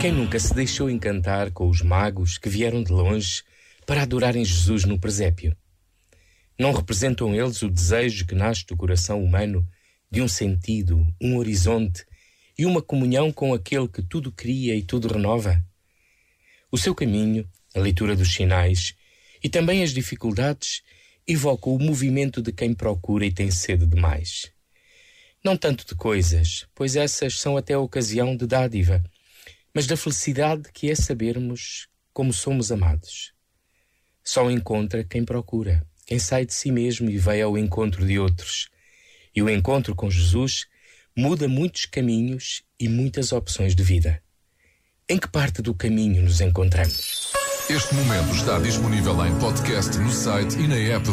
Quem nunca se deixou encantar com os magos que vieram de longe para adorarem Jesus no presépio? Não representam eles o desejo que nasce do coração humano de um sentido, um horizonte e uma comunhão com aquele que tudo cria e tudo renova? O seu caminho, a leitura dos sinais e também as dificuldades evocam o movimento de quem procura e tem sede de mais. Não tanto de coisas, pois essas são até a ocasião de dádiva mas da felicidade que é sabermos como somos amados. Só encontra quem procura, quem sai de si mesmo e vai ao encontro de outros. E o encontro com Jesus muda muitos caminhos e muitas opções de vida. Em que parte do caminho nos encontramos? Este momento está disponível em podcast no site e na app da